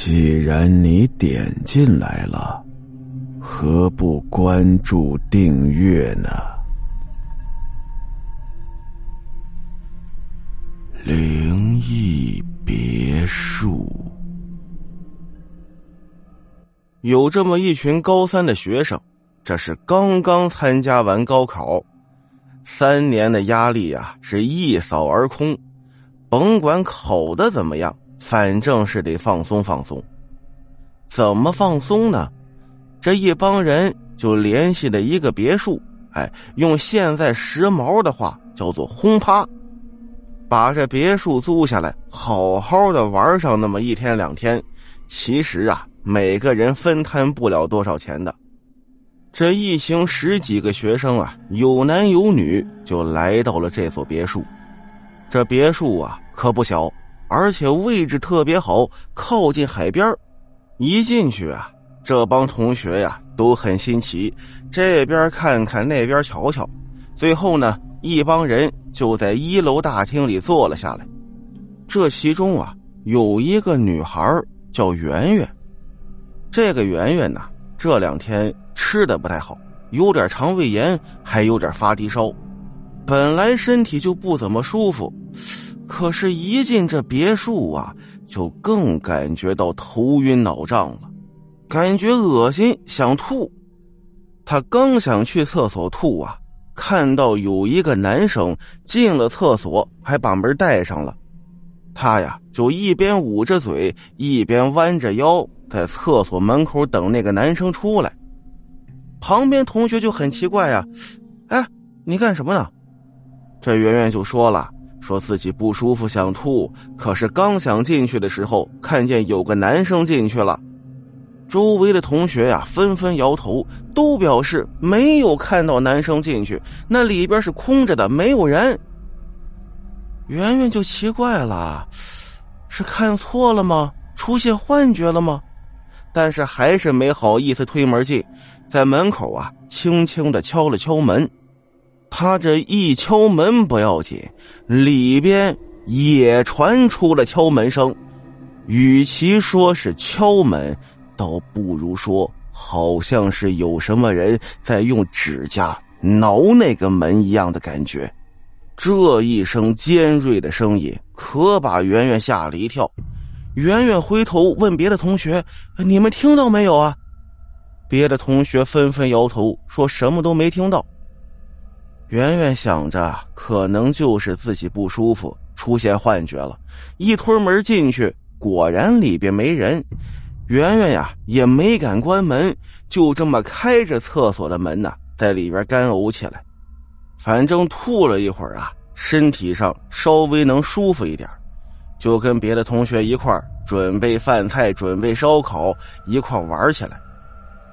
既然你点进来了，何不关注订阅呢？灵异别墅。有这么一群高三的学生，这是刚刚参加完高考，三年的压力呀是一扫而空，甭管考的怎么样，反正是得放松放松。怎么放松呢？这一帮人就联系了一个别墅，哎，用现在时髦的话叫做“轰趴”，把这别墅租下来，好好的玩上那么一天两天。其实啊。每个人分摊不了多少钱的，这一行十几个学生啊，有男有女，就来到了这所别墅。这别墅啊可不小，而且位置特别好，靠近海边一进去啊，这帮同学呀都很新奇，这边看看，那边瞧瞧，最后呢，一帮人就在一楼大厅里坐了下来。这其中啊，有一个女孩叫圆圆。这个圆圆呐，这两天吃的不太好，有点肠胃炎，还有点发低烧。本来身体就不怎么舒服，可是，一进这别墅啊，就更感觉到头晕脑胀了，感觉恶心，想吐。他刚想去厕所吐啊，看到有一个男生进了厕所，还把门带上了。他呀，就一边捂着嘴，一边弯着腰。在厕所门口等那个男生出来，旁边同学就很奇怪呀，哎，你干什么呢？这圆圆就说了，说自己不舒服想吐，可是刚想进去的时候，看见有个男生进去了。周围的同学呀纷纷摇头，都表示没有看到男生进去，那里边是空着的，没有人。圆圆就奇怪了，是看错了吗？出现幻觉了吗？但是还是没好意思推门进，在门口啊，轻轻的敲了敲门。他这一敲门不要紧，里边也传出了敲门声。与其说是敲门，倒不如说好像是有什么人在用指甲挠那个门一样的感觉。这一声尖锐的声音，可把圆圆吓了一跳。圆圆回头问别的同学：“你们听到没有啊？”别的同学纷纷摇头，说什么都没听到。圆圆想着，可能就是自己不舒服，出现幻觉了。一推门进去，果然里边没人。圆圆呀，也没敢关门，就这么开着厕所的门呢，在里边干呕起来。反正吐了一会儿啊，身体上稍微能舒服一点。就跟别的同学一块准备饭菜，准备烧烤，一块玩起来。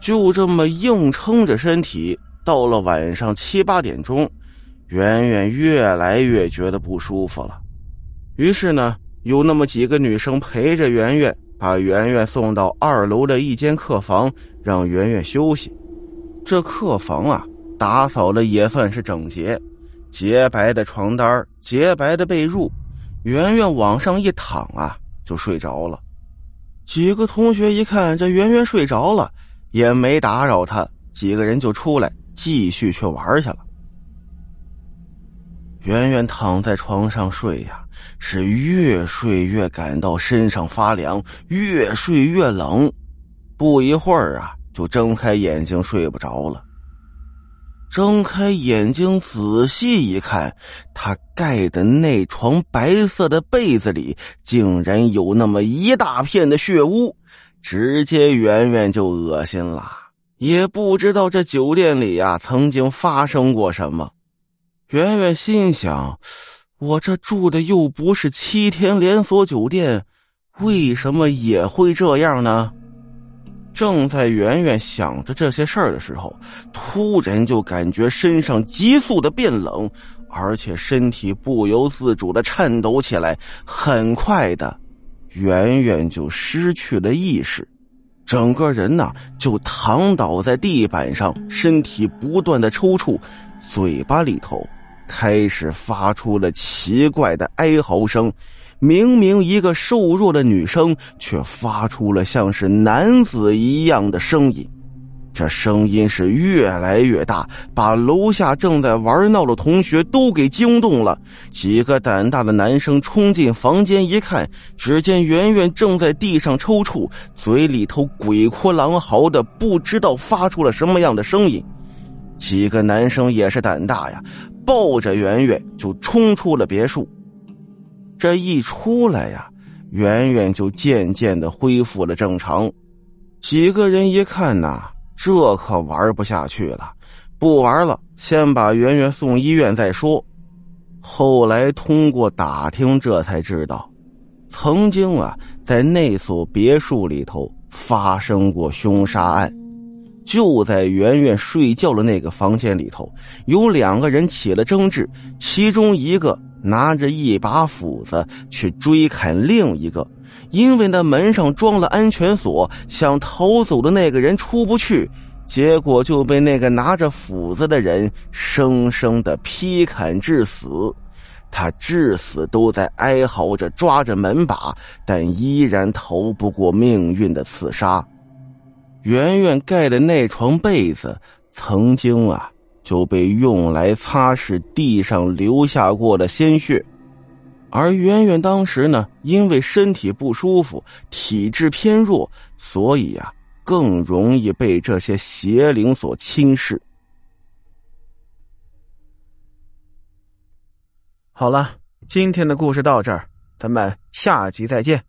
就这么硬撑着身体，到了晚上七八点钟，圆圆越来越觉得不舒服了。于是呢，有那么几个女生陪着圆圆，把圆圆送到二楼的一间客房，让圆圆休息。这客房啊，打扫的也算是整洁，洁白的床单，洁白的被褥。圆圆往上一躺啊，就睡着了。几个同学一看这圆圆睡着了，也没打扰她，几个人就出来继续去玩去了。圆圆躺在床上睡呀，是越睡越感到身上发凉，越睡越冷。不一会儿啊，就睁开眼睛睡不着了。睁开眼睛，仔细一看，他盖的那床白色的被子里竟然有那么一大片的血污，直接圆圆就恶心了。也不知道这酒店里呀曾经发生过什么。圆圆心想：我这住的又不是七天连锁酒店，为什么也会这样呢？正在圆圆想着这些事儿的时候，突然就感觉身上急速的变冷，而且身体不由自主的颤抖起来。很快的，圆圆就失去了意识，整个人呢就躺倒在地板上，身体不断的抽搐，嘴巴里头开始发出了奇怪的哀嚎声。明明一个瘦弱的女生，却发出了像是男子一样的声音。这声音是越来越大，把楼下正在玩闹的同学都给惊动了。几个胆大的男生冲进房间一看，只见圆圆正在地上抽搐，嘴里头鬼哭狼嚎的，不知道发出了什么样的声音。几个男生也是胆大呀，抱着圆圆就冲出了别墅。这一出来呀，圆圆就渐渐的恢复了正常。几个人一看呐。这可玩不下去了，不玩了，先把圆圆送医院再说。后来通过打听，这才知道，曾经啊，在那所别墅里头发生过凶杀案，就在圆圆睡觉的那个房间里头，有两个人起了争执，其中一个拿着一把斧子去追砍另一个。因为那门上装了安全锁，想逃走的那个人出不去，结果就被那个拿着斧子的人生生的劈砍致死。他至死都在哀嚎着，抓着门把，但依然逃不过命运的刺杀。圆圆盖的那床被子，曾经啊就被用来擦拭地上留下过的鲜血。而圆圆当时呢，因为身体不舒服，体质偏弱，所以啊，更容易被这些邪灵所侵蚀。好了，今天的故事到这儿，咱们下集再见。